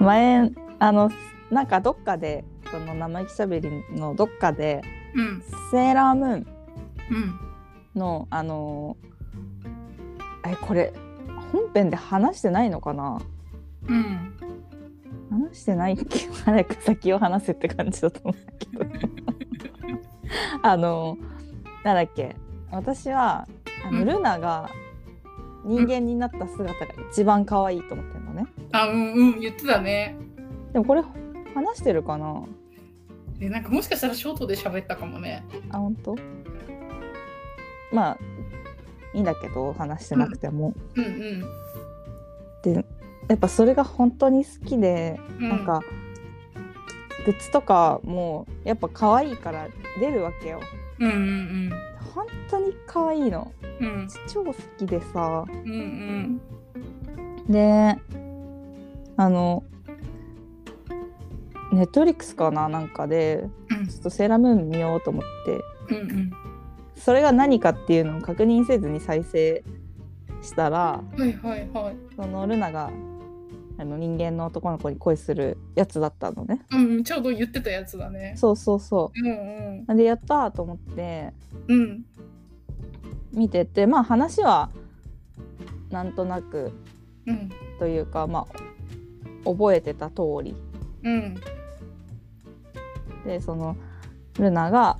前あのなんかどっかでこの生意気しゃべりのどっかでうん。セーラームーンうん。のあのえこれ本編で話してないのかな？うん。話してないっけ早く先を話せって感じだと思うんだけど。あのなんだっけ？私はあの、うん。ルナが人間になった姿が一番可愛いと思ってあうんうん言ってたね。でもこれ話してるかな？えなんかもしかしたらショートで喋ったかもね。あ本当？まあいいんだけど話してなくても、うんうん。でやっぱそれが本当に好きで、うん。なんかグッズとかもやっぱ可愛いから出るわけよ。うんうん本当に可愛いの。うん。うん超好きでさ。うん。であのネットフリックスかななんかでうん。ちょっとセーラームーン見ようと思って。うんうん。それが何かっていうのを確認せずに再生したらはいはいはい。そのルナがあの人間の男の子に恋するやつだったのね。うんうんちょうど言ってたやつだね。そうそうそう。んうでやったーと思って。うんうん。見ててまあ話はなんとなくうん。というかまあ覚えてた通り。うん。でそのルナが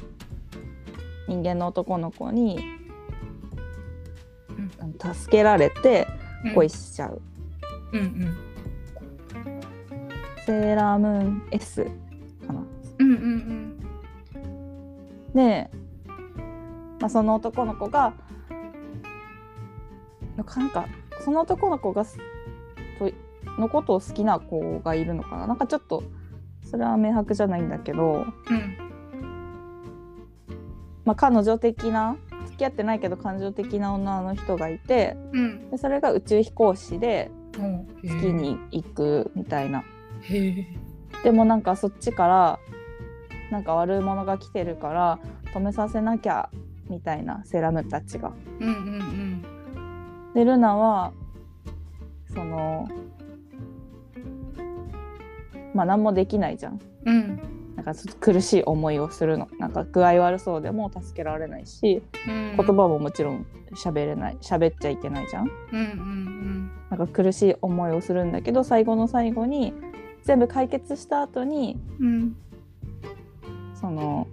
人間の男の子に助けられてうん。恋しちゃう、うんうん。セーラームーン S かな。うんうんで、まあ、その男の子がなんかその男の子がとのことを好きな子がいるのかな。なんかちょっとそれは明白じゃないんだけど、うん。まあ、彼女的な付き合ってないけど感情的な女の人がいてうん。でそれが宇宙飛行士でう。ん月に行くみたいな。でもなんかそっちからなんか悪者が来てるから止めさせなきゃみたいなセーラームたちが。うんうん。でルナはそのまあ何もできないじゃん。うん。うんなんか苦しい思いをするの。なんか具合悪そうでも助けられないしうん。言葉ももちろん喋れない。喋っちゃいけないじゃん。うんうんなんか苦しい思いをするんだけど最後の最後に全部解決した後にうん。うんその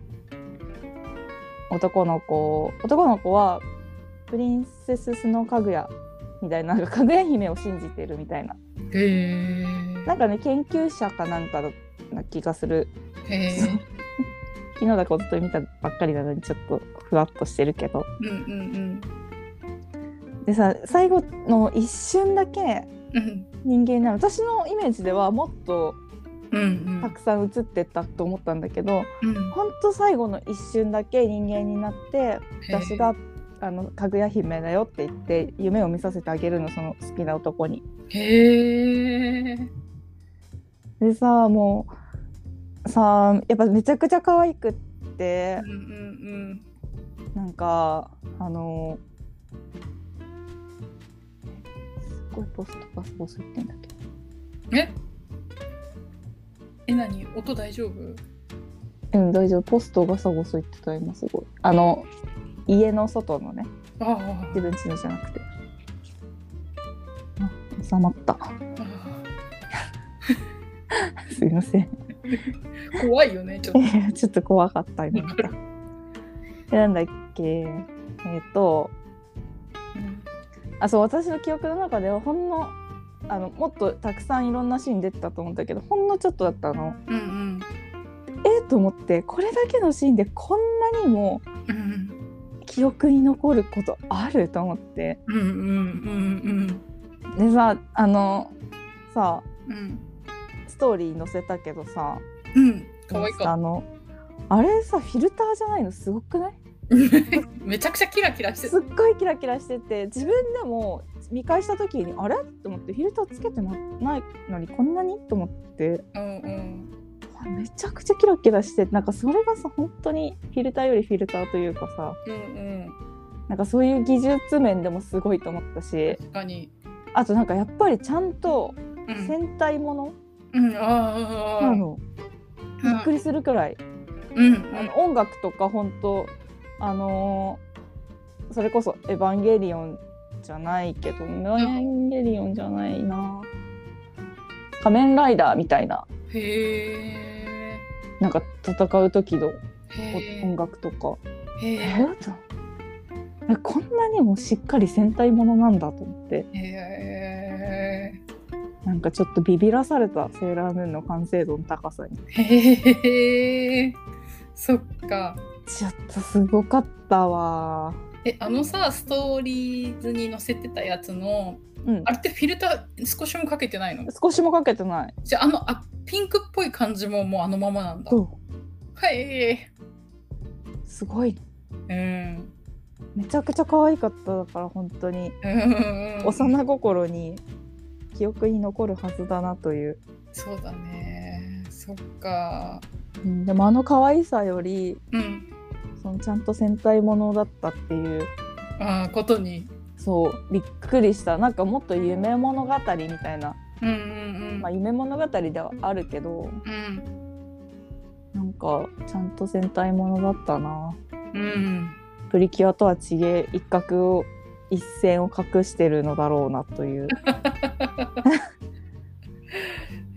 男の子男の子はプリンセススノーかぐやみたいななんかかぐや姫を信じてるみたいな。へえなんかね研究者かなんかな気がする。昨日だか一昨日見たばっかりなのにちょっとふわっとしてるけど。うんうんでさ最後の一瞬だけうん。人間になる私のイメージではもっとたくさん映ってったと思ったんだけど、うん。ほんと最後の一瞬だけ人間になって私があのかぐや姫だよって言って夢を見させてあげるのその好きな男に。へえでさもうさやっぱめちゃくちゃ可愛くって。うんうんなんかあのすごいポストがそうすってんだけど。うんえ？え何？音大丈夫？うん大丈夫。ポストがさごそ言ってた今すごい。あの家の外のね。ああ。自分家のじゃなくて。あ収まった。あすいません。あ怖いよねちょっと。ちょっと怖かった今 なんだっけ？えっ、とあそう私の記憶の中ではほんのあのもっとたくさんいろんなシーン出てたと思ったけどほんのちょっとだったの。うんうん。えーと思ってこれだけのシーンでこんなにもうん記憶に残ることあると思って。うんうんうん。でさあのさうんストーリー載せたけどさうん。可愛いかあのあれさフィルターじゃないの？すごくない？めちゃくちゃキラキラしてすっごいキラキラしてて自分でも見返した時にあれ？と思ってフィルターつけてないのにこんなに？と思って。うんうん。めちゃくちゃキラキラしてなんかそれがさ本当にフィルターよりフィルターというかさうんうん。なんかそういう技術面でもすごいと思ったし確かに。あとなんかやっぱりちゃんとうん。戦隊ものううん、ああ。なの。びっくりするくらい、うん。あの音楽とか本当あのーそれこそ「エヴァンゲリオン」じゃないけど「エヴァンゲリオン」じゃないな「仮面ライダー」みたいな。へえ。なんか戦う時のへ音楽とか。へええこんなにもしっかり戦隊ものなんだと思って。え。へなんかちょっとビビらされたセーラームーンの完成度の高さにえ。へえ。そっか。ちょっとすごかったわえ、あのさ、ストーリーズに載せてたやつの、うんあれってフィルター少しもかけてないの？少しもかけてないじゃあ、あのあピンクっぽい感じももうあのままなんだ。はい。すごいうん。めちゃくちゃ可愛かっただから本当にうん。幼心に記憶に残るはずだなという、そうだね。そっか。うん、でもあの可愛さよりうん。そのちゃんと戦隊ものだったっていうああ、ことに。そうびっくりしたなんかもっと夢物語みたいな、うんうんまあ、夢物語ではあるけどうん。うん。なんかちゃんと戦隊ものだったなうん。プリキュアとは違え一角を一線を隠してるのだろうなという、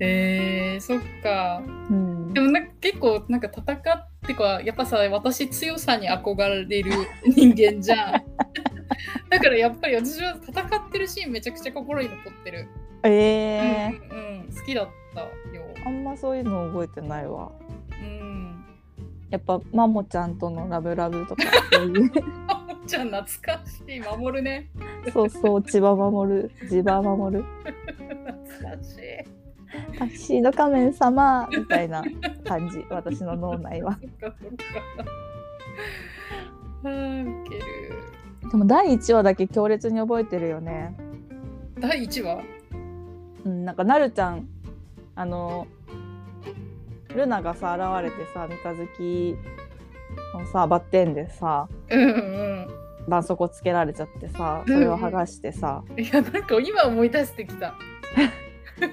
へえそっか。うんで、もなんか結構なんか戦ってかやっぱさ私強さに憧れる人間じゃん。だからやっぱり私は戦ってるシーンめちゃくちゃ心に残ってる。えーうん、うん、好きだったよ。あんまそういうの覚えてないわうん。やっぱマモちゃんとのラブラブとかそういう ちゃん懐かしい守るね。そうそう千葉守る千葉守る懐かしい。タキシード仮面様みたいな感じ私の脳内はそっかそっか。あーウケる。でも第1話だけ強烈に覚えてるよね第1話？うんなんかなるちゃんあのルナがさ現れてさ三日月のさバッテンでさうんうん。絆創膏つけられちゃってさそれを剥がしてさ、いやなんか今思い出してきた。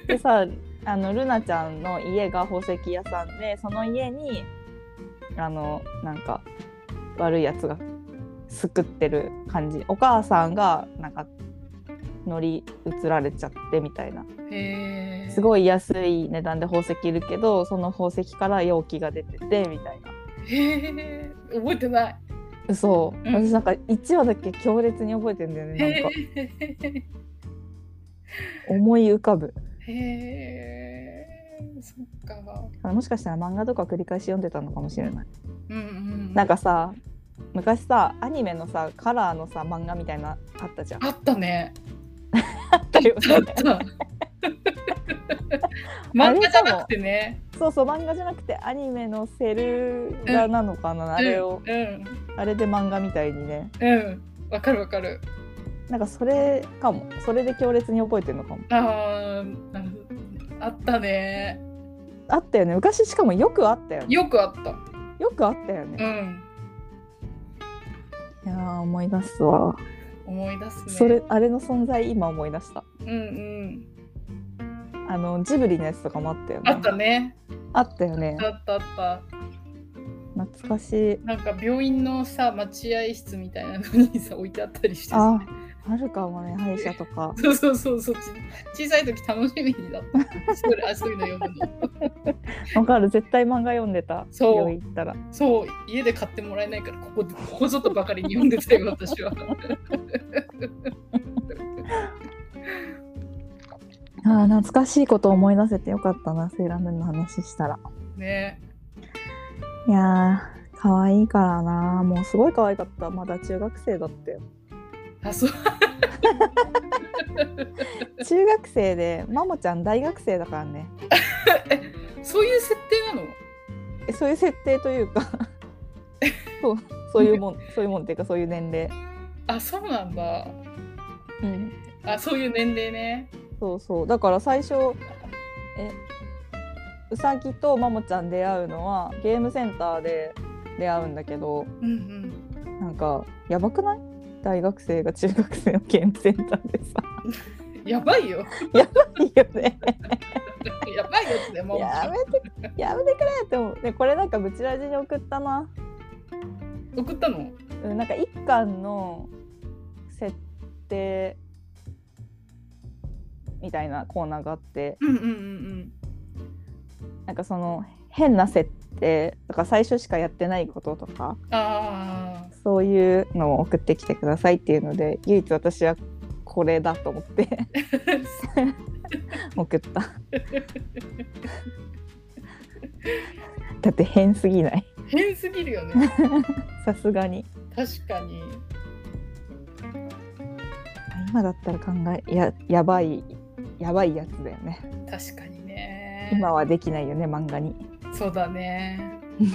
でさあのルナちゃんの家が宝石屋さんでその家にあのなんか悪いやつが救ってる感じお母さんがなんか乗り移られちゃってみたいな。すごい安い値段で宝石いるけどその宝石から容器が出ててみたいなへえ。覚えてない。嘘、うん私なんか1話だけ強烈に覚えてんだよねなんかへ思い浮かぶえ。へえ。そっか。もしかしたら漫画とか繰り返し読んでたのかもしれないうんうん。なんかさ昔さアニメのさカラーのさ漫画みたいなあったじゃんあったね。あったよあっねた。漫画じゃなくてね。そうそう漫画じゃなくてアニメのセル画なのかな、あれを、うん。あれで漫画みたいにねうん。うん。わかるわかる。なんかそれかもそれで強烈に覚えてるのかもああ。あったね。あったよね昔しかもよくあったよねよくあった。よくあったようね、ん。いやー思い出すわ、思い出すね。それあれの存在今思い出したうんうん。あのジブリのやつとかもあったよねあったね。あったよね。あったあった。懐かしい。なんか病院のさ待合室みたいなのにさ置いてあったりしてさ。ああるかもね歯医者とか。そうそうそうそう。ち小さい時楽しみだった。それあそういうの読むの。わかる。絶対漫画読んでた。そう。行ったら。そう。家で買ってもらえないからここでここぞとばかりに読んでたよ私は あー懐かしいこと思い出せてよかったなセーラームーンの話したら。ね。いやー可愛いからな。もうすごい可愛かった。まだ中学生だったよあそう。中学生でマモちゃん大学生だからね。そういう設定なの？えそういう設定というか。そうそういうもんそういうもんっていうかそういう年齢。あそうなんだ。うん。あそういう年齢ねそうそう。だから最初えうさぎとマモちゃん出会うのはゲームセンターで出会うんだけどうんうん。なんかやばくない？大学生が中学生のゲームセンターでさ。やばいよ。やばいよね。やばいよもうやめてやめてくれって思う。でこれなんかブチラジに送ったな。送ったの？うんなんか一巻の設定みたいなコーナーがあってうんうんうんうん。なんかその変な設定とか最初しかやってないこととかあそういうのを送ってきてくださいっていうので唯一私はこれだと思って 送った。だって変すぎない？あ変すぎるよね。さすがに。確かに。今だったら考えややばいやばいやつだよね。確かにね。今はできないよね漫画に。そうだね